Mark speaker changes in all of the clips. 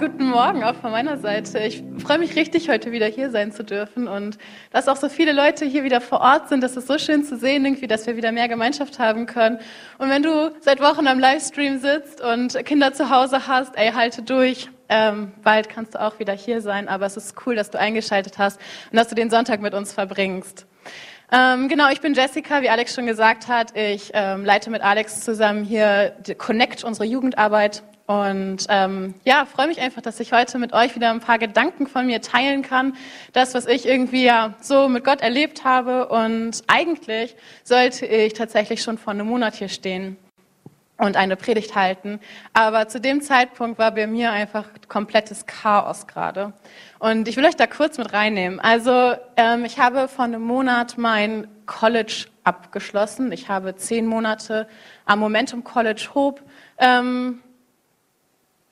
Speaker 1: Guten Morgen auch von meiner Seite. Ich freue mich richtig, heute wieder hier sein zu dürfen und dass auch so viele Leute hier wieder vor Ort sind. Das ist so schön zu sehen, irgendwie, dass wir wieder mehr Gemeinschaft haben können. Und wenn du seit Wochen am Livestream sitzt und Kinder zu Hause hast, ey, halte durch. Ähm, bald kannst du auch wieder hier sein, aber es ist cool, dass du eingeschaltet hast und dass du den Sonntag mit uns verbringst. Ähm, genau, ich bin Jessica, wie Alex schon gesagt hat. Ich ähm, leite mit Alex zusammen hier Connect, unsere Jugendarbeit und ähm, ja, freue mich einfach, dass ich heute mit euch wieder ein paar Gedanken von mir teilen kann. Das, was ich irgendwie ja so mit Gott erlebt habe. Und eigentlich sollte ich tatsächlich schon vor einem Monat hier stehen und eine Predigt halten. Aber zu dem Zeitpunkt war bei mir einfach komplettes Chaos gerade. Und ich will euch da kurz mit reinnehmen. Also ähm, ich habe vor einem Monat mein College abgeschlossen. Ich habe zehn Monate am Momentum College Hope ähm,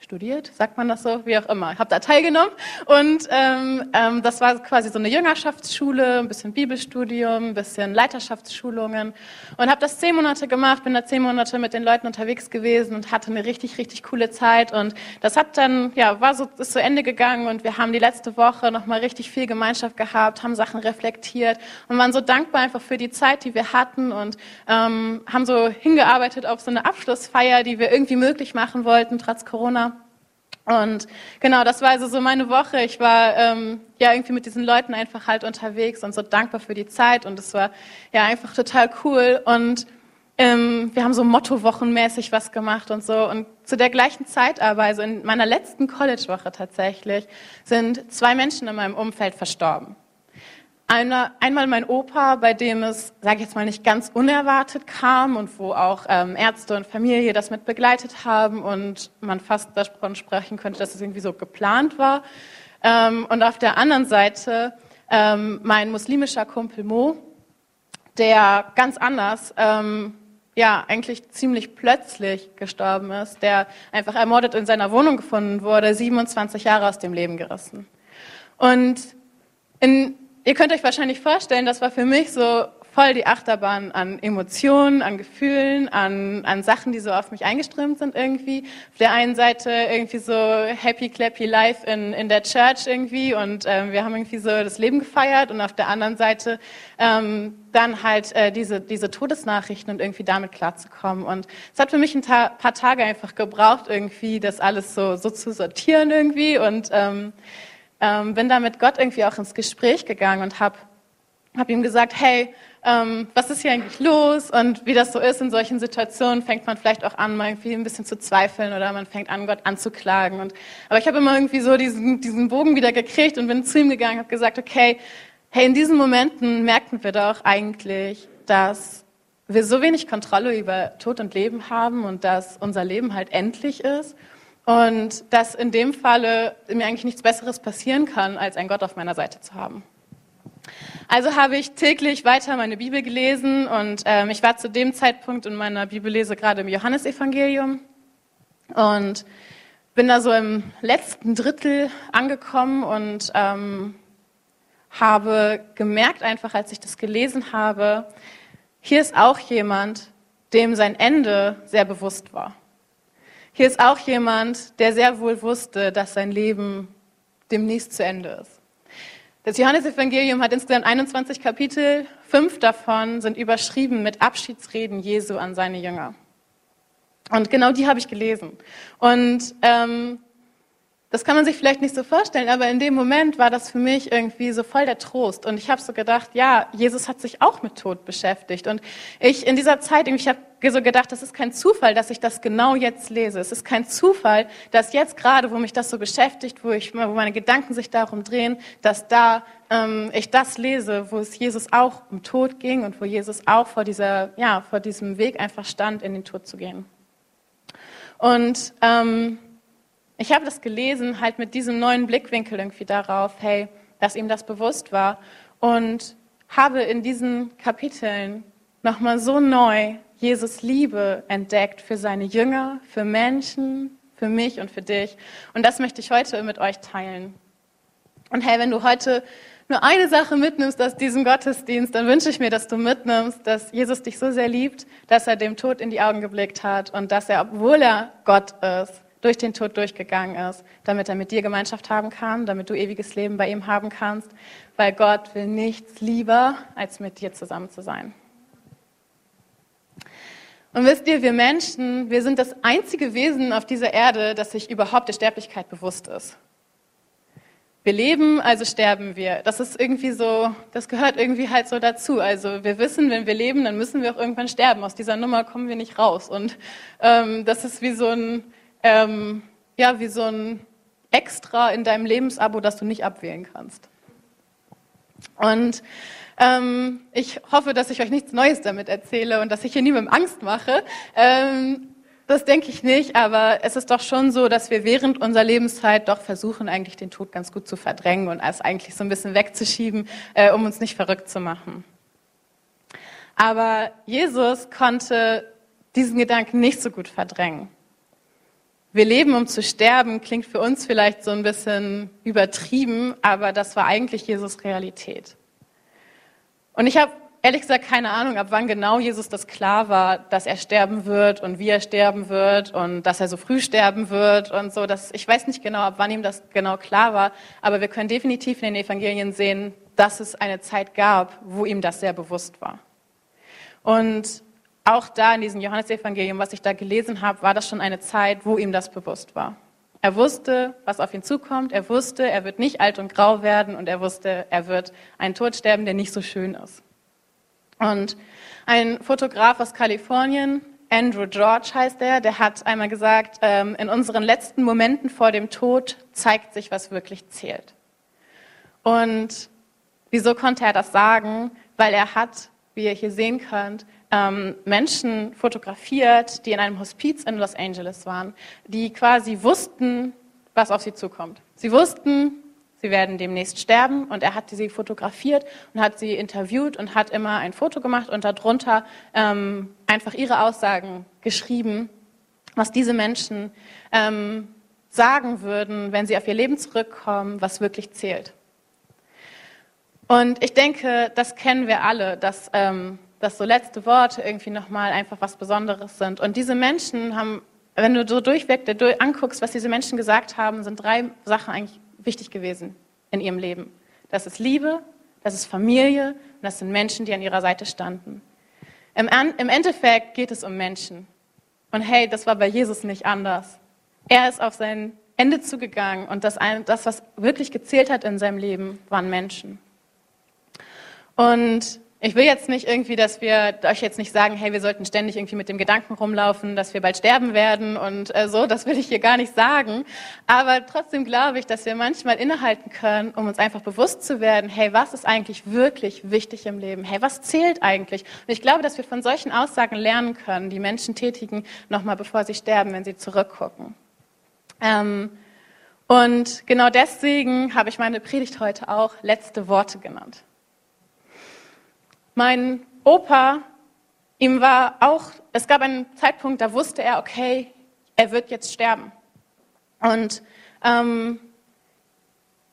Speaker 1: studiert, sagt man das so, wie auch immer. Ich habe da teilgenommen und ähm, ähm, das war quasi so eine Jüngerschaftsschule, ein bisschen Bibelstudium, ein bisschen Leiterschaftsschulungen und habe das zehn Monate gemacht, bin da zehn Monate mit den Leuten unterwegs gewesen und hatte eine richtig, richtig coole Zeit und das hat dann, ja, war so, ist zu Ende gegangen und wir haben die letzte Woche nochmal richtig viel Gemeinschaft gehabt, haben Sachen reflektiert und waren so dankbar einfach für die Zeit, die wir hatten und ähm, haben so hingearbeitet auf so eine Abschlussfeier, die wir irgendwie möglich machen wollten, trotz Corona. Und genau, das war also so meine Woche. Ich war ähm, ja irgendwie mit diesen Leuten einfach halt unterwegs und so dankbar für die Zeit und es war ja einfach total cool und ähm, wir haben so Motto-Wochenmäßig was gemacht und so und zu der gleichen Zeit aber, also in meiner letzten College-Woche tatsächlich, sind zwei Menschen in meinem Umfeld verstorben. Eine, einmal mein Opa, bei dem es, sage ich jetzt mal, nicht ganz unerwartet kam und wo auch ähm, Ärzte und Familie das mit begleitet haben und man fast davon sprechen könnte, dass es irgendwie so geplant war. Ähm, und auf der anderen Seite ähm, mein muslimischer Kumpel Mo, der ganz anders, ähm, ja, eigentlich ziemlich plötzlich gestorben ist, der einfach ermordet in seiner Wohnung gefunden wurde, 27 Jahre aus dem Leben gerissen. Und in Ihr könnt euch wahrscheinlich vorstellen, das war für mich so voll die Achterbahn an Emotionen, an Gefühlen, an, an Sachen, die so auf mich eingeströmt sind irgendwie. Auf der einen Seite irgendwie so happy, clappy life in, in der Church irgendwie und ähm, wir haben irgendwie so das Leben gefeiert und auf der anderen Seite ähm, dann halt äh, diese, diese Todesnachrichten und irgendwie damit klarzukommen. Und es hat für mich ein ta paar Tage einfach gebraucht, irgendwie das alles so, so zu sortieren irgendwie und ähm, ähm, bin da mit Gott irgendwie auch ins Gespräch gegangen und habe hab ihm gesagt, hey, ähm, was ist hier eigentlich los? Und wie das so ist in solchen Situationen, fängt man vielleicht auch an, mal irgendwie ein bisschen zu zweifeln oder man fängt an, Gott anzuklagen. Und, aber ich habe immer irgendwie so diesen, diesen Bogen wieder gekriegt und bin zu ihm gegangen, habe gesagt, okay, hey, in diesen Momenten merken wir doch eigentlich, dass wir so wenig Kontrolle über Tod und Leben haben und dass unser Leben halt endlich ist und dass in dem Falle mir eigentlich nichts Besseres passieren kann, als einen Gott auf meiner Seite zu haben. Also habe ich täglich weiter meine Bibel gelesen und ähm, ich war zu dem Zeitpunkt in meiner Bibellese gerade im Johannesevangelium und bin da so im letzten Drittel angekommen und ähm, habe gemerkt einfach, als ich das gelesen habe, hier ist auch jemand, dem sein Ende sehr bewusst war. Hier ist auch jemand, der sehr wohl wusste, dass sein Leben demnächst zu Ende ist. Das Johannesevangelium hat insgesamt 21 Kapitel, fünf davon sind überschrieben mit Abschiedsreden Jesu an seine Jünger. Und genau die habe ich gelesen. Und ähm, das kann man sich vielleicht nicht so vorstellen, aber in dem Moment war das für mich irgendwie so voll der Trost. Und ich habe so gedacht, ja, Jesus hat sich auch mit Tod beschäftigt. Und ich in dieser Zeit, ich habe so gedacht, das ist kein Zufall, dass ich das genau jetzt lese. Es ist kein Zufall, dass jetzt gerade, wo mich das so beschäftigt, wo, ich, wo meine Gedanken sich darum drehen, dass da ähm, ich das lese, wo es Jesus auch um Tod ging und wo Jesus auch vor, dieser, ja, vor diesem Weg einfach stand, in den Tod zu gehen. Und ähm, ich habe das gelesen, halt mit diesem neuen Blickwinkel irgendwie darauf, hey, dass ihm das bewusst war und habe in diesen Kapiteln nochmal so neu Jesus Liebe entdeckt für seine Jünger, für Menschen, für mich und für dich. Und das möchte ich heute mit euch teilen. Und hey, wenn du heute nur eine Sache mitnimmst aus diesem Gottesdienst, dann wünsche ich mir, dass du mitnimmst, dass Jesus dich so sehr liebt, dass er dem Tod in die Augen geblickt hat und dass er, obwohl er Gott ist, durch den Tod durchgegangen ist, damit er mit dir Gemeinschaft haben kann, damit du ewiges Leben bei ihm haben kannst, weil Gott will nichts lieber, als mit dir zusammen zu sein. Und wisst ihr, wir Menschen, wir sind das einzige Wesen auf dieser Erde, das sich überhaupt der Sterblichkeit bewusst ist. Wir leben, also sterben wir. Das ist irgendwie so, das gehört irgendwie halt so dazu. Also wir wissen, wenn wir leben, dann müssen wir auch irgendwann sterben. Aus dieser Nummer kommen wir nicht raus. Und ähm, das ist wie so ein, ähm, ja, wie so ein Extra in deinem Lebensabo, das du nicht abwählen kannst. Und ähm, ich hoffe, dass ich euch nichts Neues damit erzähle und dass ich hier niemandem Angst mache. Ähm, das denke ich nicht, aber es ist doch schon so, dass wir während unserer Lebenszeit doch versuchen, eigentlich den Tod ganz gut zu verdrängen und es eigentlich so ein bisschen wegzuschieben, äh, um uns nicht verrückt zu machen. Aber Jesus konnte diesen Gedanken nicht so gut verdrängen. Wir leben, um zu sterben, klingt für uns vielleicht so ein bisschen übertrieben, aber das war eigentlich Jesus Realität. Und ich habe ehrlich gesagt keine Ahnung, ab wann genau Jesus das klar war, dass er sterben wird und wie er sterben wird und dass er so früh sterben wird und so. Das, ich weiß nicht genau, ab wann ihm das genau klar war, aber wir können definitiv in den Evangelien sehen, dass es eine Zeit gab, wo ihm das sehr bewusst war. Und auch da in diesem Johannesevangelium, was ich da gelesen habe, war das schon eine Zeit, wo ihm das bewusst war. Er wusste, was auf ihn zukommt. Er wusste, er wird nicht alt und grau werden und er wusste, er wird einen Tod sterben, der nicht so schön ist. Und ein Fotograf aus Kalifornien, Andrew George heißt er, der hat einmal gesagt, ähm, in unseren letzten Momenten vor dem Tod zeigt sich, was wirklich zählt. Und wieso konnte er das sagen? Weil er hat, wie ihr hier sehen könnt, ähm, Menschen fotografiert, die in einem Hospiz in Los Angeles waren, die quasi wussten, was auf sie zukommt. Sie wussten, sie werden demnächst sterben. Und er hat sie fotografiert und hat sie interviewt und hat immer ein Foto gemacht und darunter ähm, einfach ihre Aussagen geschrieben, was diese Menschen ähm, sagen würden, wenn sie auf ihr Leben zurückkommen, was wirklich zählt. Und ich denke, das kennen wir alle, dass, ähm, dass so letzte Worte irgendwie nochmal einfach was Besonderes sind. Und diese Menschen haben, wenn du so durchweg anguckst, was diese Menschen gesagt haben, sind drei Sachen eigentlich wichtig gewesen in ihrem Leben. Das ist Liebe, das ist Familie und das sind Menschen, die an ihrer Seite standen. Im, Im Endeffekt geht es um Menschen. Und hey, das war bei Jesus nicht anders. Er ist auf sein Ende zugegangen und das, das was wirklich gezählt hat in seinem Leben, waren Menschen. Und ich will jetzt nicht irgendwie, dass wir euch jetzt nicht sagen, hey, wir sollten ständig irgendwie mit dem Gedanken rumlaufen, dass wir bald sterben werden und äh, so, das will ich hier gar nicht sagen. Aber trotzdem glaube ich, dass wir manchmal innehalten können, um uns einfach bewusst zu werden, hey, was ist eigentlich wirklich wichtig im Leben? Hey, was zählt eigentlich? Und ich glaube, dass wir von solchen Aussagen lernen können, die Menschen tätigen, nochmal bevor sie sterben, wenn sie zurückgucken. Ähm, und genau deswegen habe ich meine Predigt heute auch letzte Worte genannt. Mein Opa, ihm war auch, es gab einen Zeitpunkt, da wusste er, okay, er wird jetzt sterben. Und ähm,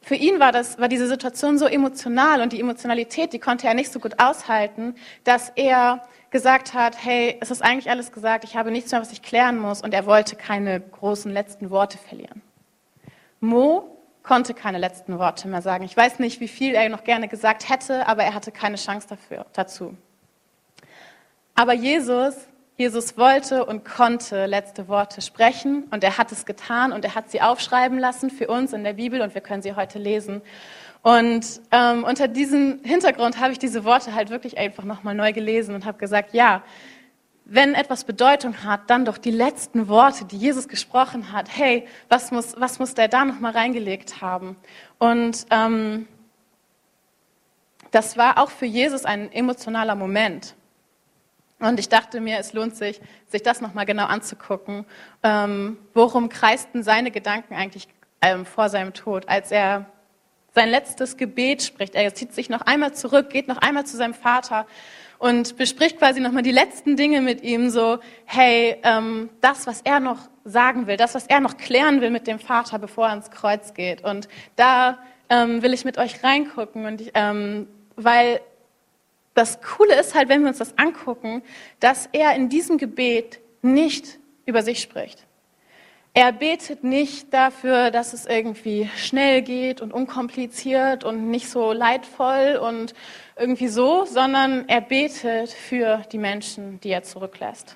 Speaker 1: für ihn war, das, war diese Situation so emotional und die Emotionalität, die konnte er nicht so gut aushalten, dass er gesagt hat, hey, es ist eigentlich alles gesagt, ich habe nichts mehr, was ich klären muss und er wollte keine großen letzten Worte verlieren. Mo konnte keine letzten Worte mehr sagen. Ich weiß nicht, wie viel er noch gerne gesagt hätte, aber er hatte keine Chance dafür, dazu. Aber Jesus, Jesus wollte und konnte letzte Worte sprechen und er hat es getan und er hat sie aufschreiben lassen für uns in der Bibel und wir können sie heute lesen. Und ähm, unter diesem Hintergrund habe ich diese Worte halt wirklich einfach nochmal neu gelesen und habe gesagt, ja, wenn etwas Bedeutung hat, dann doch die letzten Worte, die Jesus gesprochen hat. Hey, was muss, was muss der da nochmal reingelegt haben? Und ähm, das war auch für Jesus ein emotionaler Moment. Und ich dachte mir, es lohnt sich, sich das nochmal genau anzugucken. Ähm, worum kreisten seine Gedanken eigentlich ähm, vor seinem Tod, als er sein letztes Gebet spricht? Er zieht sich noch einmal zurück, geht noch einmal zu seinem Vater und bespricht quasi nochmal die letzten Dinge mit ihm, so, hey, ähm, das, was er noch sagen will, das, was er noch klären will mit dem Vater, bevor er ans Kreuz geht. Und da ähm, will ich mit euch reingucken, und ich, ähm, weil das Coole ist halt, wenn wir uns das angucken, dass er in diesem Gebet nicht über sich spricht. Er betet nicht dafür, dass es irgendwie schnell geht und unkompliziert und nicht so leidvoll und irgendwie so, sondern er betet für die Menschen, die er zurücklässt.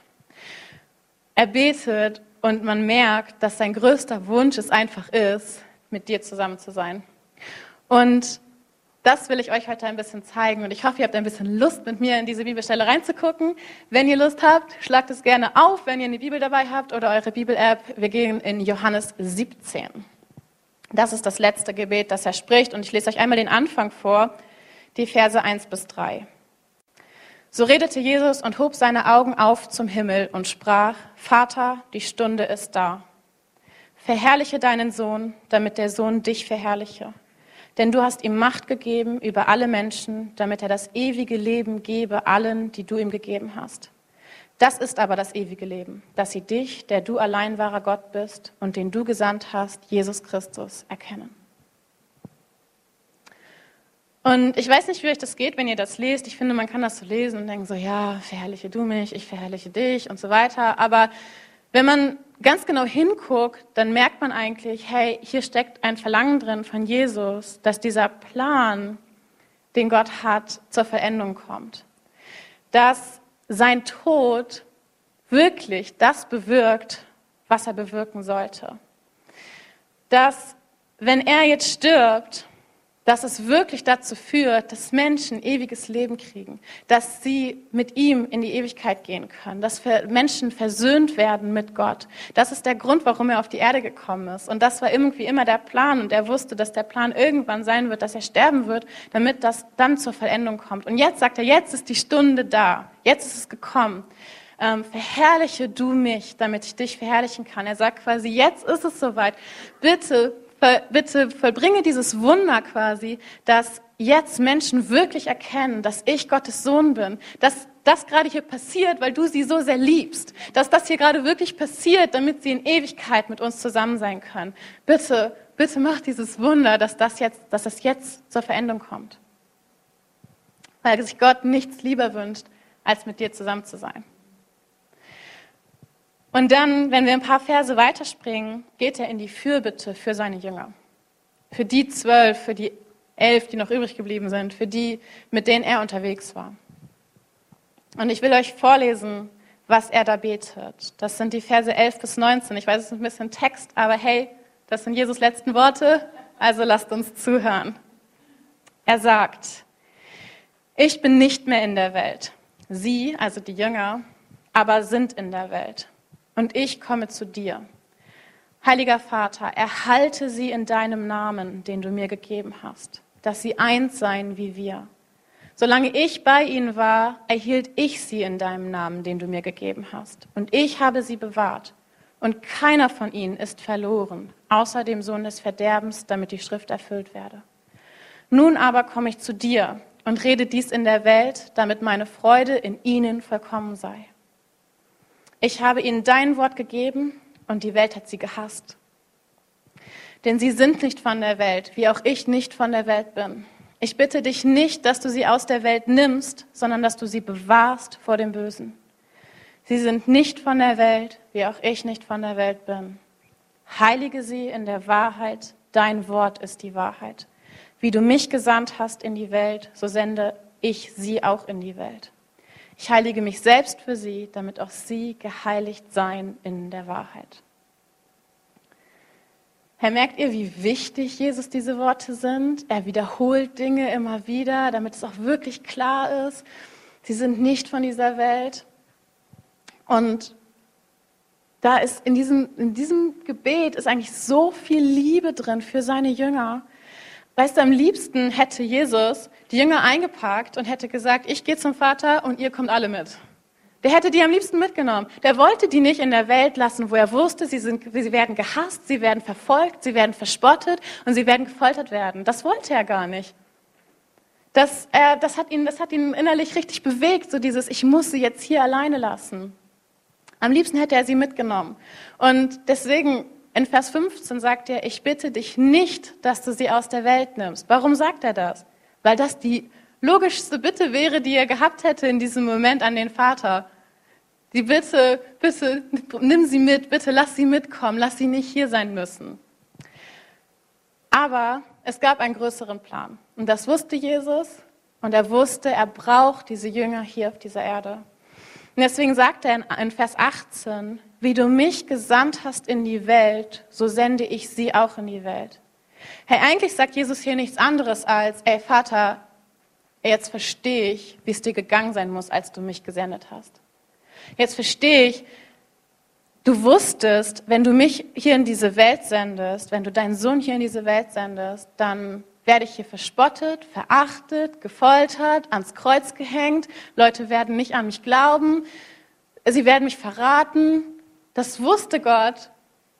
Speaker 1: Er betet und man merkt, dass sein größter Wunsch es einfach ist, mit dir zusammen zu sein. Und das will ich euch heute ein bisschen zeigen und ich hoffe, ihr habt ein bisschen Lust, mit mir in diese Bibelstelle reinzugucken. Wenn ihr Lust habt, schlagt es gerne auf, wenn ihr eine Bibel dabei habt oder eure Bibel-App. Wir gehen in Johannes 17. Das ist das letzte Gebet, das er spricht und ich lese euch einmal den Anfang vor, die Verse 1 bis 3. So redete Jesus und hob seine Augen auf zum Himmel und sprach, Vater, die Stunde ist da. Verherrliche deinen Sohn, damit der Sohn dich verherrliche denn du hast ihm Macht gegeben über alle Menschen, damit er das ewige Leben gebe allen, die du ihm gegeben hast. Das ist aber das ewige Leben, dass sie dich, der du allein wahrer Gott bist und den du gesandt hast, Jesus Christus, erkennen. Und ich weiß nicht, wie euch das geht, wenn ihr das lest. Ich finde, man kann das so lesen und denken so, ja, verherrliche du mich, ich verherrliche dich und so weiter. Aber wenn man ganz genau hinguckt, dann merkt man eigentlich, hey, hier steckt ein Verlangen drin von Jesus, dass dieser Plan, den Gott hat, zur Verendung kommt. Dass sein Tod wirklich das bewirkt, was er bewirken sollte. Dass, wenn er jetzt stirbt, dass es wirklich dazu führt, dass Menschen ewiges Leben kriegen, dass sie mit ihm in die Ewigkeit gehen können, dass Menschen versöhnt werden mit Gott. Das ist der Grund, warum er auf die Erde gekommen ist. Und das war irgendwie immer der Plan. Und er wusste, dass der Plan irgendwann sein wird, dass er sterben wird, damit das dann zur Vollendung kommt. Und jetzt sagt er, jetzt ist die Stunde da. Jetzt ist es gekommen. Ähm, verherrliche du mich, damit ich dich verherrlichen kann. Er sagt quasi, jetzt ist es soweit. Bitte bitte vollbringe dieses Wunder quasi, dass jetzt Menschen wirklich erkennen, dass ich Gottes Sohn bin, dass das gerade hier passiert, weil du sie so sehr liebst, dass das hier gerade wirklich passiert, damit sie in Ewigkeit mit uns zusammen sein können. Bitte, bitte mach dieses Wunder, dass das jetzt, dass das jetzt zur Veränderung kommt. Weil sich Gott nichts lieber wünscht, als mit dir zusammen zu sein. Und dann, wenn wir ein paar Verse weiterspringen, geht er in die Fürbitte für seine Jünger. Für die zwölf, für die elf, die noch übrig geblieben sind, für die, mit denen er unterwegs war. Und ich will euch vorlesen, was er da betet. Das sind die Verse 11 bis 19. Ich weiß, es ist ein bisschen Text, aber hey, das sind Jesus letzten Worte, also lasst uns zuhören. Er sagt, ich bin nicht mehr in der Welt. Sie, also die Jünger, aber sind in der Welt und ich komme zu dir. Heiliger Vater, erhalte sie in deinem Namen, den du mir gegeben hast, dass sie eins seien wie wir. Solange ich bei ihnen war, erhielt ich sie in deinem Namen, den du mir gegeben hast. Und ich habe sie bewahrt. Und keiner von ihnen ist verloren, außer dem Sohn des Verderbens, damit die Schrift erfüllt werde. Nun aber komme ich zu dir und rede dies in der Welt, damit meine Freude in ihnen vollkommen sei. Ich habe ihnen dein Wort gegeben und die Welt hat sie gehasst. Denn sie sind nicht von der Welt, wie auch ich nicht von der Welt bin. Ich bitte dich nicht, dass du sie aus der Welt nimmst, sondern dass du sie bewahrst vor dem Bösen. Sie sind nicht von der Welt, wie auch ich nicht von der Welt bin. Heilige sie in der Wahrheit, dein Wort ist die Wahrheit. Wie du mich gesandt hast in die Welt, so sende ich sie auch in die Welt. Ich heilige mich selbst für sie, damit auch sie geheiligt seien in der Wahrheit. Herr, merkt ihr, wie wichtig Jesus diese Worte sind? Er wiederholt Dinge immer wieder, damit es auch wirklich klar ist. Sie sind nicht von dieser Welt. Und da ist in diesem, in diesem Gebet ist eigentlich so viel Liebe drin für seine Jünger. Weißt du, am liebsten hätte Jesus die Jünger eingepackt und hätte gesagt, ich gehe zum Vater und ihr kommt alle mit. Der hätte die am liebsten mitgenommen. Der wollte die nicht in der Welt lassen, wo er wusste, sie, sind, sie werden gehasst, sie werden verfolgt, sie werden verspottet und sie werden gefoltert werden. Das wollte er gar nicht. Das, äh, das, hat ihn, das hat ihn innerlich richtig bewegt, so dieses, ich muss sie jetzt hier alleine lassen. Am liebsten hätte er sie mitgenommen. Und deswegen in Vers 15 sagt er, ich bitte dich nicht, dass du sie aus der Welt nimmst. Warum sagt er das? Weil das die logischste Bitte wäre, die er gehabt hätte in diesem Moment an den Vater. Die Bitte, bitte, nimm sie mit, bitte lass sie mitkommen, lass sie nicht hier sein müssen. Aber es gab einen größeren Plan. Und das wusste Jesus. Und er wusste, er braucht diese Jünger hier auf dieser Erde. Und deswegen sagt er in Vers 18, wie du mich gesandt hast in die Welt, so sende ich sie auch in die Welt. Hey, eigentlich sagt Jesus hier nichts anderes als, ey Vater, jetzt verstehe ich, wie es dir gegangen sein muss, als du mich gesendet hast. Jetzt verstehe ich, du wusstest, wenn du mich hier in diese Welt sendest, wenn du deinen Sohn hier in diese Welt sendest, dann werde ich hier verspottet, verachtet, gefoltert, ans Kreuz gehängt. Leute werden nicht an mich glauben. Sie werden mich verraten. Das wusste Gott.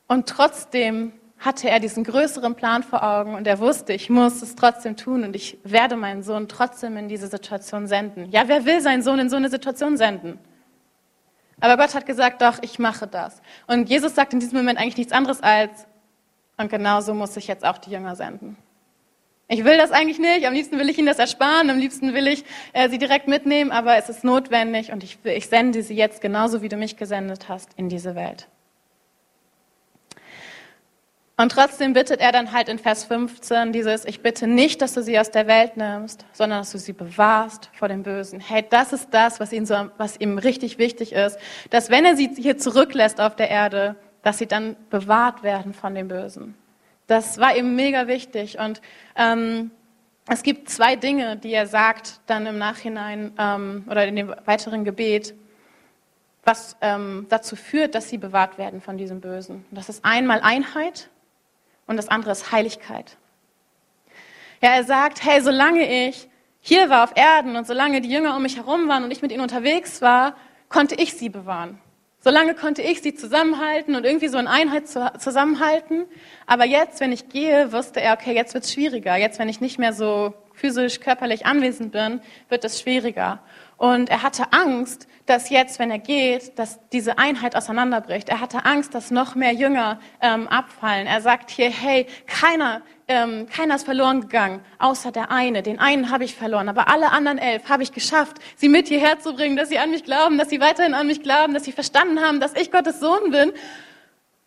Speaker 1: Und trotzdem hatte er diesen größeren Plan vor Augen und er wusste, ich muss es trotzdem tun und ich werde meinen Sohn trotzdem in diese Situation senden. Ja, wer will seinen Sohn in so eine Situation senden? Aber Gott hat gesagt, doch, ich mache das. Und Jesus sagt in diesem Moment eigentlich nichts anderes als, und genauso muss ich jetzt auch die Jünger senden. Ich will das eigentlich nicht, am liebsten will ich ihnen das ersparen, am liebsten will ich äh, sie direkt mitnehmen, aber es ist notwendig und ich, ich sende sie jetzt genauso, wie du mich gesendet hast, in diese Welt. Und trotzdem bittet er dann halt in Vers 15 dieses, ich bitte nicht, dass du sie aus der Welt nimmst, sondern dass du sie bewahrst vor dem Bösen. Hey, das ist das, was ihm, so, was ihm richtig wichtig ist, dass wenn er sie hier zurücklässt auf der Erde, dass sie dann bewahrt werden von dem Bösen. Das war ihm mega wichtig. Und ähm, es gibt zwei Dinge, die er sagt dann im Nachhinein ähm, oder in dem weiteren Gebet, was ähm, dazu führt, dass sie bewahrt werden von diesem Bösen. Das ist einmal Einheit und das andere ist Heiligkeit. Ja, er sagt, hey, solange ich hier war auf Erden und solange die Jünger um mich herum waren und ich mit ihnen unterwegs war, konnte ich sie bewahren. Solange konnte ich sie zusammenhalten und irgendwie so in Einheit zusammenhalten. Aber jetzt, wenn ich gehe, wusste er, okay, jetzt wird es schwieriger. Jetzt, wenn ich nicht mehr so physisch, körperlich anwesend bin, wird es schwieriger. Und er hatte Angst, dass jetzt, wenn er geht, dass diese Einheit auseinanderbricht. Er hatte Angst, dass noch mehr Jünger ähm, abfallen. Er sagt hier, hey, keiner, ähm, keiner ist verloren gegangen, außer der eine. Den einen habe ich verloren, aber alle anderen elf habe ich geschafft, sie mit hierher zu bringen, dass sie an mich glauben, dass sie weiterhin an mich glauben, dass sie verstanden haben, dass ich Gottes Sohn bin.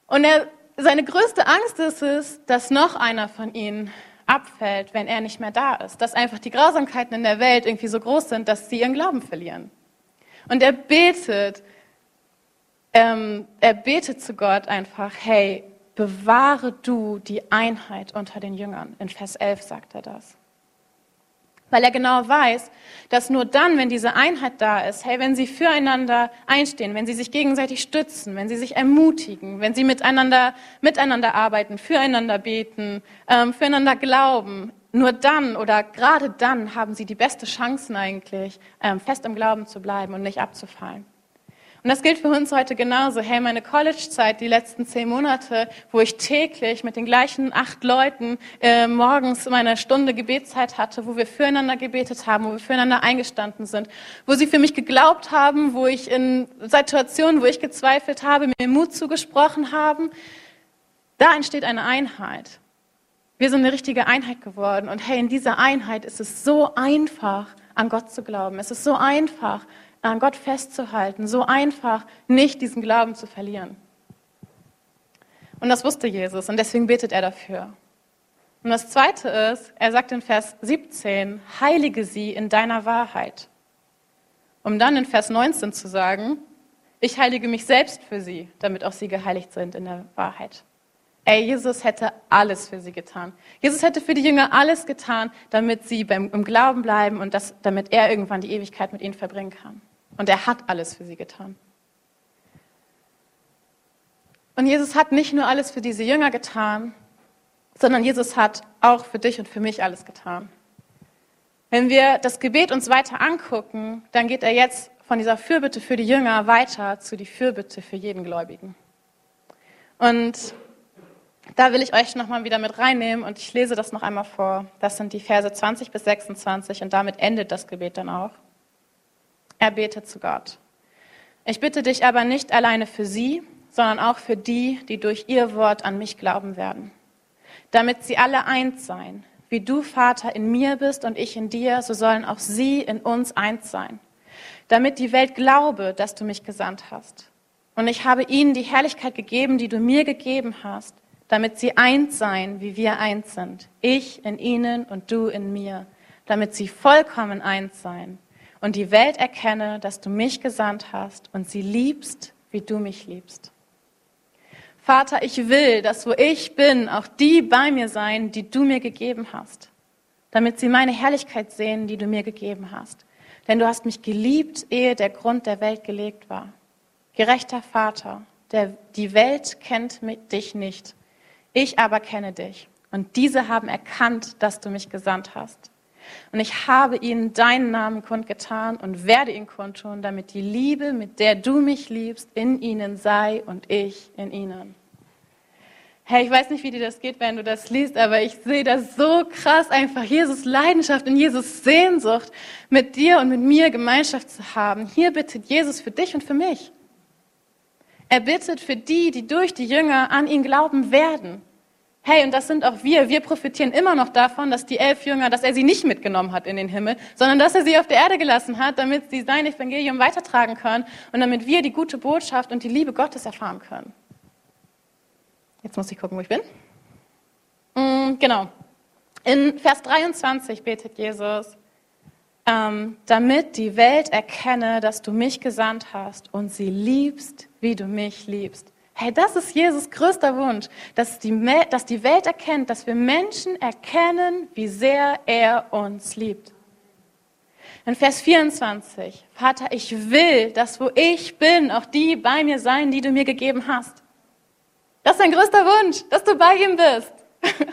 Speaker 1: Und er, seine größte Angst ist es, dass noch einer von ihnen abfällt, wenn er nicht mehr da ist. Dass einfach die Grausamkeiten in der Welt irgendwie so groß sind, dass sie ihren Glauben verlieren. Und er betet, ähm, er betet zu Gott einfach, hey, bewahre du die Einheit unter den Jüngern. In Vers 11 sagt er das weil er genau weiß, dass nur dann, wenn diese Einheit da ist, hey, wenn sie füreinander einstehen, wenn sie sich gegenseitig stützen, wenn sie sich ermutigen, wenn sie miteinander, miteinander arbeiten, füreinander beten, ähm, füreinander glauben, nur dann oder gerade dann haben sie die beste Chancen eigentlich, ähm, fest im Glauben zu bleiben und nicht abzufallen. Und das gilt für uns heute genauso. Hey, meine College-Zeit, die letzten zehn Monate, wo ich täglich mit den gleichen acht Leuten äh, morgens meine Stunde Gebetszeit hatte, wo wir füreinander gebetet haben, wo wir füreinander eingestanden sind, wo sie für mich geglaubt haben, wo ich in Situationen, wo ich gezweifelt habe, mir Mut zugesprochen haben, da entsteht eine Einheit. Wir sind eine richtige Einheit geworden. Und hey, in dieser Einheit ist es so einfach, an Gott zu glauben. Es ist so einfach, an Gott festzuhalten, so einfach nicht diesen Glauben zu verlieren. Und das wusste Jesus und deswegen betet er dafür. Und das Zweite ist, er sagt in Vers 17, heilige sie in deiner Wahrheit. Um dann in Vers 19 zu sagen, ich heilige mich selbst für sie, damit auch sie geheiligt sind in der Wahrheit. Ey, Jesus hätte alles für sie getan. Jesus hätte für die Jünger alles getan, damit sie beim, im Glauben bleiben und das, damit er irgendwann die Ewigkeit mit ihnen verbringen kann. Und er hat alles für sie getan. Und Jesus hat nicht nur alles für diese Jünger getan, sondern Jesus hat auch für dich und für mich alles getan. Wenn wir das Gebet uns weiter angucken, dann geht er jetzt von dieser Fürbitte für die Jünger weiter zu die Fürbitte für jeden Gläubigen. Und da will ich euch nochmal wieder mit reinnehmen und ich lese das noch einmal vor. Das sind die Verse 20 bis 26 und damit endet das Gebet dann auch. Er betet zu Gott. Ich bitte dich aber nicht alleine für sie, sondern auch für die, die durch ihr Wort an mich glauben werden. Damit sie alle eins sein. Wie du, Vater, in mir bist und ich in dir, so sollen auch sie in uns eins sein. damit die Welt glaube, dass du mich gesandt hast. Und ich habe ihnen die Herrlichkeit gegeben, die du mir gegeben hast, damit sie eins seien, wie wir eins sind. Ich in ihnen und du in mir, damit sie vollkommen eins seien und die Welt erkenne, dass du mich gesandt hast und sie liebst, wie du mich liebst. Vater, ich will, dass wo ich bin, auch die bei mir sein, die du mir gegeben hast, damit sie meine Herrlichkeit sehen, die du mir gegeben hast. Denn du hast mich geliebt, ehe der Grund der Welt gelegt war. Gerechter Vater, der, die Welt kennt dich nicht, ich aber kenne dich. Und diese haben erkannt, dass du mich gesandt hast. Und ich habe ihnen deinen Namen kundgetan und werde ihn kundtun, damit die Liebe, mit der du mich liebst, in ihnen sei und ich in ihnen. Hey, ich weiß nicht, wie dir das geht, wenn du das liest, aber ich sehe das so krass einfach. Jesus Leidenschaft und Jesus Sehnsucht, mit dir und mit mir Gemeinschaft zu haben. Hier bittet Jesus für dich und für mich. Er bittet für die, die durch die Jünger an ihn glauben werden. Hey, und das sind auch wir. Wir profitieren immer noch davon, dass die elf Jünger, dass er sie nicht mitgenommen hat in den Himmel, sondern dass er sie auf der Erde gelassen hat, damit sie sein Evangelium weitertragen können und damit wir die gute Botschaft und die Liebe Gottes erfahren können. Jetzt muss ich gucken, wo ich bin. Mm, genau. In Vers 23 betet Jesus, ähm, damit die Welt erkenne, dass du mich gesandt hast und sie liebst, wie du mich liebst. Hey, das ist Jesus größter Wunsch, dass die, dass die Welt erkennt, dass wir Menschen erkennen, wie sehr er uns liebt. In Vers 24, Vater, ich will, dass wo ich bin, auch die bei mir sein, die du mir gegeben hast. Das ist sein größter Wunsch, dass du bei ihm bist.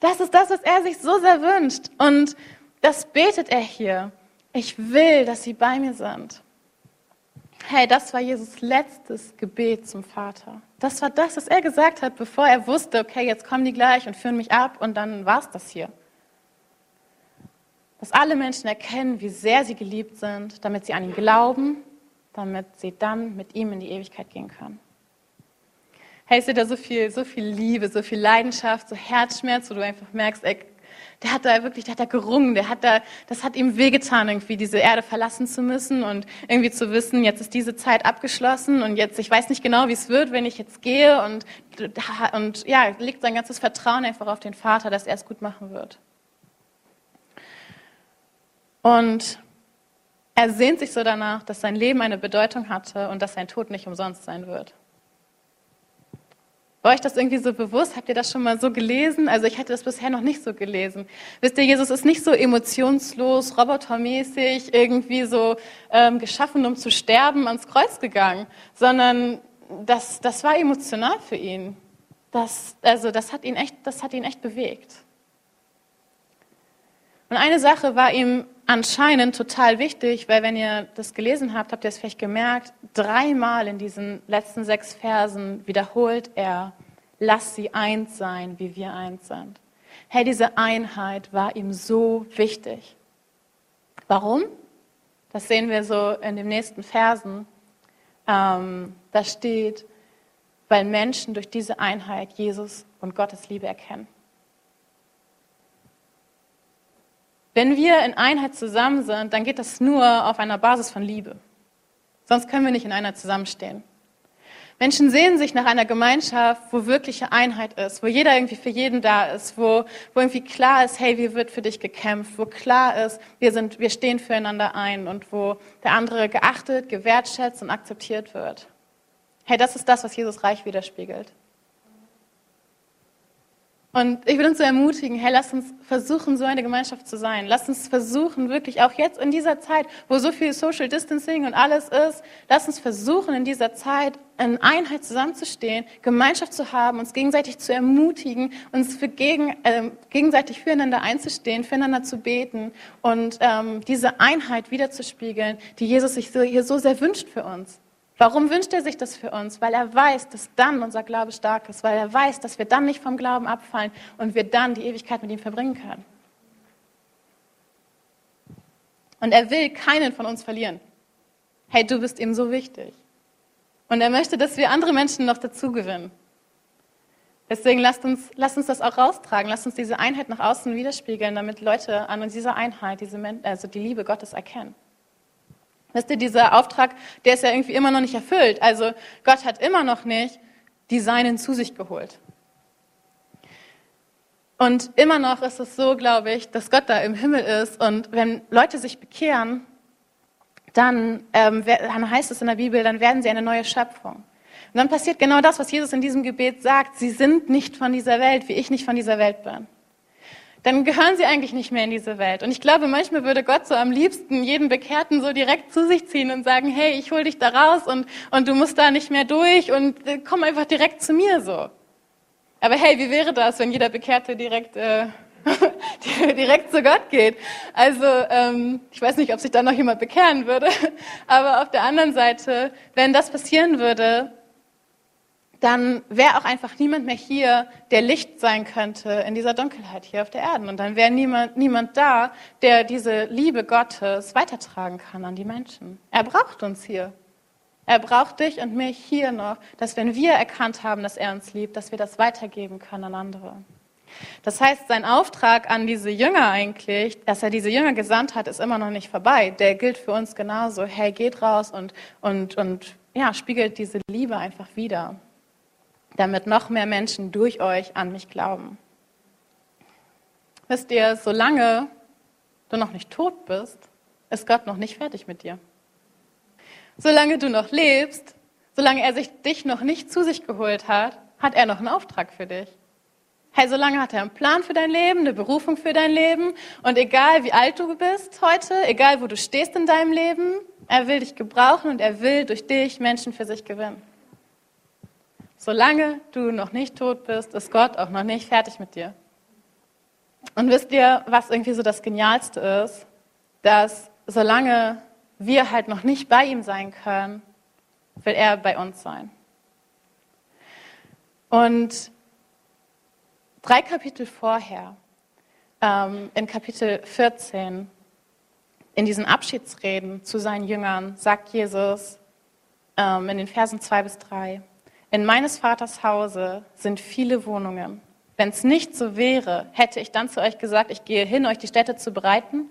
Speaker 1: Das ist das, was er sich so sehr wünscht. Und das betet er hier. Ich will, dass sie bei mir sind. Hey, das war Jesus letztes Gebet zum Vater. Das war das, was er gesagt hat, bevor er wusste, okay, jetzt kommen die gleich und führen mich ab und dann war es das hier. Dass alle Menschen erkennen, wie sehr sie geliebt sind, damit sie an ihn glauben, damit sie dann mit ihm in die Ewigkeit gehen können. Hey, ich sehe da so viel, so viel Liebe, so viel Leidenschaft, so Herzschmerz, wo du einfach merkst, ey, der hat da wirklich, der hat da gerungen, der hat da, das hat ihm wehgetan, irgendwie diese Erde verlassen zu müssen und irgendwie zu wissen, jetzt ist diese Zeit abgeschlossen und jetzt, ich weiß nicht genau, wie es wird, wenn ich jetzt gehe und, und ja, legt sein ganzes Vertrauen einfach auf den Vater, dass er es gut machen wird. Und er sehnt sich so danach, dass sein Leben eine Bedeutung hatte und dass sein Tod nicht umsonst sein wird. War euch das irgendwie so bewusst? Habt ihr das schon mal so gelesen? Also ich hatte das bisher noch nicht so gelesen. Wisst ihr, Jesus ist nicht so emotionslos, robotermäßig, irgendwie so ähm, geschaffen, um zu sterben, ans Kreuz gegangen, sondern das, das war emotional für ihn. Das, also das hat ihn echt, das hat ihn echt bewegt. Und eine Sache war ihm anscheinend total wichtig, weil wenn ihr das gelesen habt, habt ihr es vielleicht gemerkt, dreimal in diesen letzten sechs Versen wiederholt er, lass sie eins sein, wie wir eins sind. Hey, diese Einheit war ihm so wichtig. Warum? Das sehen wir so in den nächsten Versen. Ähm, da steht, weil Menschen durch diese Einheit Jesus und Gottes Liebe erkennen. Wenn wir in Einheit zusammen sind, dann geht das nur auf einer Basis von Liebe. Sonst können wir nicht in Einheit zusammenstehen. Menschen sehen sich nach einer Gemeinschaft, wo wirkliche Einheit ist, wo jeder irgendwie für jeden da ist, wo, wo irgendwie klar ist, hey, wie wird für dich gekämpft, wo klar ist, wir sind, wir stehen füreinander ein und wo der andere geachtet, gewertschätzt und akzeptiert wird. Hey, das ist das, was Jesus Reich widerspiegelt. Und ich will uns so ermutigen, hey, lass uns versuchen, so eine Gemeinschaft zu sein. Lass uns versuchen, wirklich auch jetzt in dieser Zeit, wo so viel Social Distancing und alles ist, lass uns versuchen, in dieser Zeit in Einheit zusammenzustehen, Gemeinschaft zu haben, uns gegenseitig zu ermutigen, uns für gegen, äh, gegenseitig füreinander einzustehen, füreinander zu beten und ähm, diese Einheit wiederzuspiegeln, die Jesus sich so, hier so sehr wünscht für uns. Warum wünscht er sich das für uns? Weil er weiß, dass dann unser Glaube stark ist, weil er weiß, dass wir dann nicht vom Glauben abfallen und wir dann die Ewigkeit mit ihm verbringen können. Und er will keinen von uns verlieren. Hey, du bist ihm so wichtig. Und er möchte, dass wir andere Menschen noch dazu gewinnen. Deswegen lasst uns, lasst uns das auch raustragen, lasst uns diese Einheit nach außen widerspiegeln, damit Leute an dieser Einheit, diese, also die Liebe Gottes erkennen. Wisst ihr, dieser Auftrag, der ist ja irgendwie immer noch nicht erfüllt. Also Gott hat immer noch nicht die Seinen zu sich geholt. Und immer noch ist es so, glaube ich, dass Gott da im Himmel ist und wenn Leute sich bekehren, dann, ähm, dann heißt es in der Bibel, dann werden sie eine neue Schöpfung. Und dann passiert genau das, was Jesus in diesem Gebet sagt. Sie sind nicht von dieser Welt, wie ich nicht von dieser Welt bin. Dann gehören sie eigentlich nicht mehr in diese Welt. Und ich glaube, manchmal würde Gott so am liebsten jeden Bekehrten so direkt zu sich ziehen und sagen, hey, ich hol dich da raus und, und du musst da nicht mehr durch und äh, komm einfach direkt zu mir so. Aber hey, wie wäre das, wenn jeder Bekehrte direkt, äh, direkt zu Gott geht? Also ähm, ich weiß nicht, ob sich da noch jemand bekehren würde, aber auf der anderen Seite, wenn das passieren würde, dann wäre auch einfach niemand mehr hier, der Licht sein könnte in dieser Dunkelheit hier auf der Erde. Und dann wäre niemand, niemand da, der diese Liebe Gottes weitertragen kann an die Menschen. Er braucht uns hier. Er braucht dich und mich hier noch, dass wenn wir erkannt haben, dass er uns liebt, dass wir das weitergeben können an andere. Das heißt, sein Auftrag an diese Jünger eigentlich, dass er diese Jünger gesandt hat, ist immer noch nicht vorbei. Der gilt für uns genauso. Hey, geht raus und, und, und ja, spiegelt diese Liebe einfach wieder, damit noch mehr Menschen durch euch an mich glauben. Wisst ihr, solange du noch nicht tot bist, ist Gott noch nicht fertig mit dir. Solange du noch lebst, solange er sich dich noch nicht zu sich geholt hat, hat er noch einen Auftrag für dich. Hey, solange hat er einen Plan für dein Leben, eine Berufung für dein Leben. Und egal wie alt du bist heute, egal wo du stehst in deinem Leben, er will dich gebrauchen und er will durch dich Menschen für sich gewinnen. Solange du noch nicht tot bist, ist Gott auch noch nicht fertig mit dir. Und wisst ihr, was irgendwie so das Genialste ist? Dass solange wir halt noch nicht bei ihm sein können, will er bei uns sein. Und drei Kapitel vorher, ähm, in Kapitel 14, in diesen Abschiedsreden zu seinen Jüngern, sagt Jesus ähm, in den Versen 2 bis 3, in meines Vaters Hause sind viele Wohnungen. Wenn es nicht so wäre, hätte ich dann zu euch gesagt, ich gehe hin, euch die Städte zu bereiten.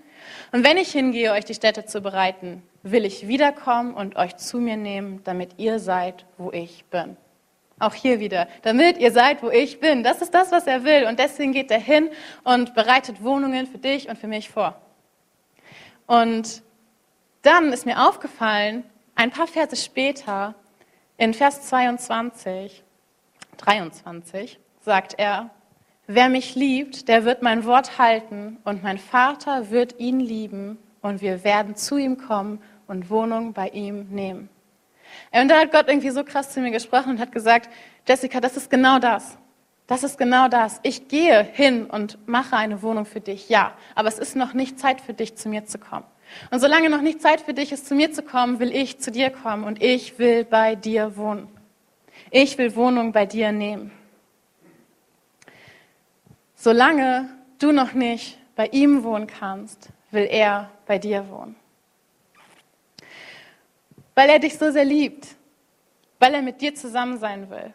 Speaker 1: Und wenn ich hingehe, euch die Städte zu bereiten, will ich wiederkommen und euch zu mir nehmen, damit ihr seid, wo ich bin. Auch hier wieder, damit ihr seid, wo ich bin. Das ist das, was er will. Und deswegen geht er hin und bereitet Wohnungen für dich und für mich vor. Und dann ist mir aufgefallen, ein paar Verse später, in Vers 22, 23, sagt er, Wer mich liebt, der wird mein Wort halten und mein Vater wird ihn lieben und wir werden zu ihm kommen und Wohnung bei ihm nehmen. Und da hat Gott irgendwie so krass zu mir gesprochen und hat gesagt, Jessica, das ist genau das. Das ist genau das. Ich gehe hin und mache eine Wohnung für dich, ja. Aber es ist noch nicht Zeit für dich, zu mir zu kommen. Und solange noch nicht Zeit für dich ist, zu mir zu kommen, will ich zu dir kommen und ich will bei dir wohnen. Ich will Wohnung bei dir nehmen. Solange du noch nicht bei ihm wohnen kannst, will er bei dir wohnen. Weil er dich so sehr liebt, weil er mit dir zusammen sein will.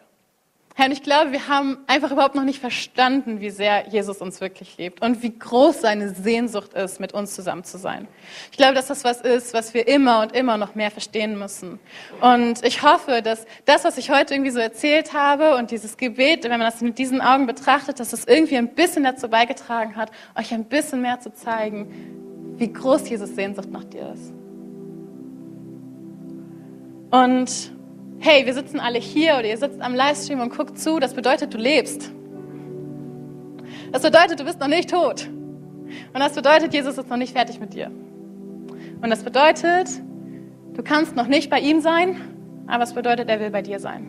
Speaker 1: Herr, und ich glaube, wir haben einfach überhaupt noch nicht verstanden, wie sehr Jesus uns wirklich liebt und wie groß seine Sehnsucht ist, mit uns zusammen zu sein. Ich glaube, dass das was ist, was wir immer und immer noch mehr verstehen müssen. Und ich hoffe, dass das, was ich heute irgendwie so erzählt habe und dieses Gebet, wenn man das mit diesen Augen betrachtet, dass das irgendwie ein bisschen dazu beigetragen hat, euch ein bisschen mehr zu zeigen, wie groß Jesus Sehnsucht nach dir ist. Und hey, wir sitzen alle hier oder ihr sitzt am Livestream und guckt zu, das bedeutet, du lebst. Das bedeutet, du bist noch nicht tot. Und das bedeutet, Jesus ist noch nicht fertig mit dir. Und das bedeutet, du kannst noch nicht bei ihm sein, aber es bedeutet, er will bei dir sein.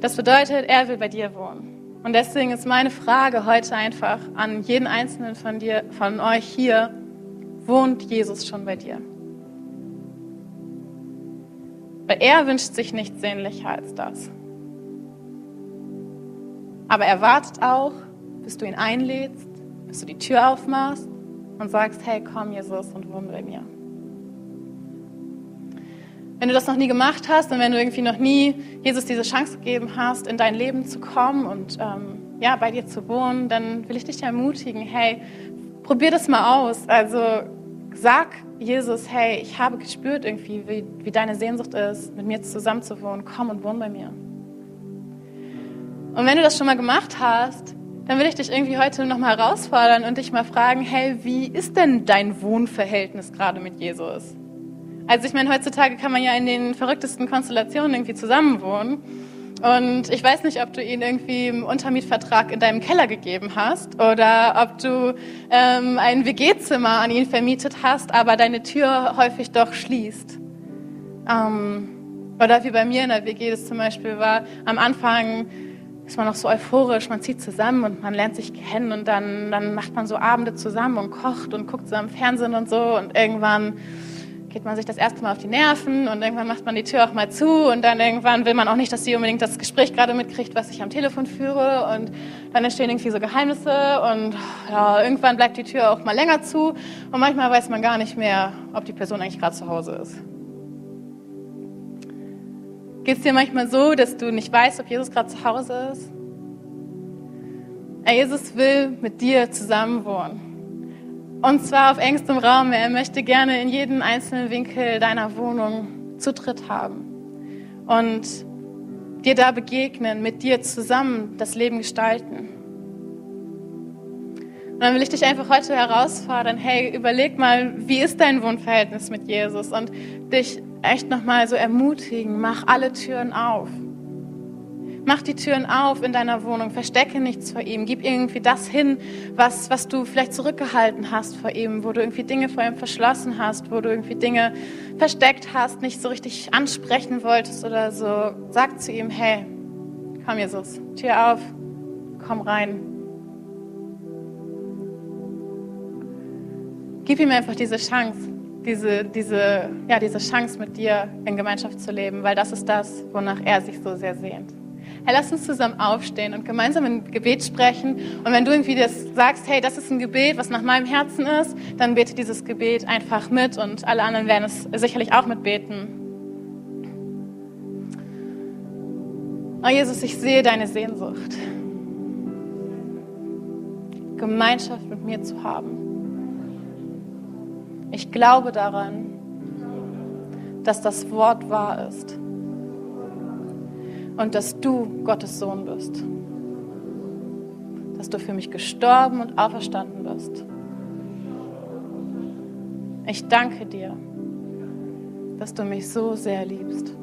Speaker 1: Das bedeutet, er will bei dir wohnen. Und deswegen ist meine Frage heute einfach an jeden einzelnen von dir, von euch hier, wohnt Jesus schon bei dir? Weil er wünscht sich nichts sehnlicher als das. Aber er wartet auch, bis du ihn einlädst, bis du die Tür aufmachst und sagst, hey, komm Jesus und wohn bei mir. Wenn du das noch nie gemacht hast und wenn du irgendwie noch nie Jesus diese Chance gegeben hast, in dein Leben zu kommen und ähm, ja, bei dir zu wohnen, dann will ich dich ermutigen, hey, probier das mal aus. Also sag Jesus, hey, ich habe gespürt irgendwie, wie, wie deine Sehnsucht ist, mit mir zusammen zu wohnen. Komm und wohn bei mir. Und wenn du das schon mal gemacht hast, dann will ich dich irgendwie heute nochmal herausfordern und dich mal fragen, hey, wie ist denn dein Wohnverhältnis gerade mit Jesus? Also ich meine, heutzutage kann man ja in den verrücktesten Konstellationen irgendwie zusammenwohnen. Und ich weiß nicht, ob du ihn irgendwie im Untermietvertrag in deinem Keller gegeben hast oder ob du ähm, ein WG-Zimmer an ihn vermietet hast, aber deine Tür häufig doch schließt. Ähm, oder wie bei mir in der WG das zum Beispiel war, am Anfang ist man noch so euphorisch, man zieht zusammen und man lernt sich kennen und dann, dann macht man so Abende zusammen und kocht und guckt zusammen Fernsehen und so und irgendwann geht man sich das erste Mal auf die Nerven und irgendwann macht man die Tür auch mal zu und dann irgendwann will man auch nicht, dass sie unbedingt das Gespräch gerade mitkriegt, was ich am Telefon führe und dann entstehen irgendwie so Geheimnisse und ja, irgendwann bleibt die Tür auch mal länger zu und manchmal weiß man gar nicht mehr, ob die Person eigentlich gerade zu Hause ist. Geht es dir manchmal so, dass du nicht weißt, ob Jesus gerade zu Hause ist? Jesus will mit dir zusammen wohnen. Und zwar auf engstem Raum. Er möchte gerne in jeden einzelnen Winkel deiner Wohnung Zutritt haben und dir da begegnen, mit dir zusammen das Leben gestalten. Und dann will ich dich einfach heute herausfordern, hey, überleg mal, wie ist dein Wohnverhältnis mit Jesus und dich echt nochmal so ermutigen, mach alle Türen auf. Mach die Türen auf in deiner Wohnung, verstecke nichts vor ihm, gib irgendwie das hin, was, was du vielleicht zurückgehalten hast vor ihm, wo du irgendwie Dinge vor ihm verschlossen hast, wo du irgendwie Dinge versteckt hast, nicht so richtig ansprechen wolltest oder so. Sag zu ihm, hey, komm Jesus, Tür auf, komm rein. Gib ihm einfach diese Chance, diese, diese, ja, diese Chance mit dir in Gemeinschaft zu leben, weil das ist das, wonach er sich so sehr sehnt. Hey, lass uns zusammen aufstehen und gemeinsam ein Gebet sprechen. Und wenn du irgendwie das sagst, hey, das ist ein Gebet, was nach meinem Herzen ist, dann bete dieses Gebet einfach mit und alle anderen werden es sicherlich auch mitbeten. Oh Jesus, ich sehe deine Sehnsucht, Gemeinschaft mit mir zu haben. Ich glaube daran, dass das Wort wahr ist und dass du Gottes Sohn bist. Dass du für mich gestorben und auferstanden bist. Ich danke dir, dass du mich so sehr liebst.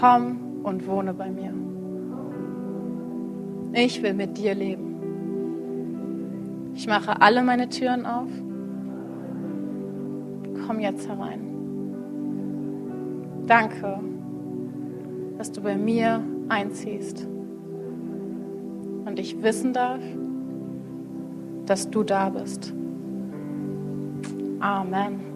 Speaker 1: Komm und wohne bei mir. Ich will mit dir leben. Ich mache alle meine Türen auf. Komm jetzt herein. Danke dass du bei mir einziehst und ich wissen darf, dass du da bist. Amen.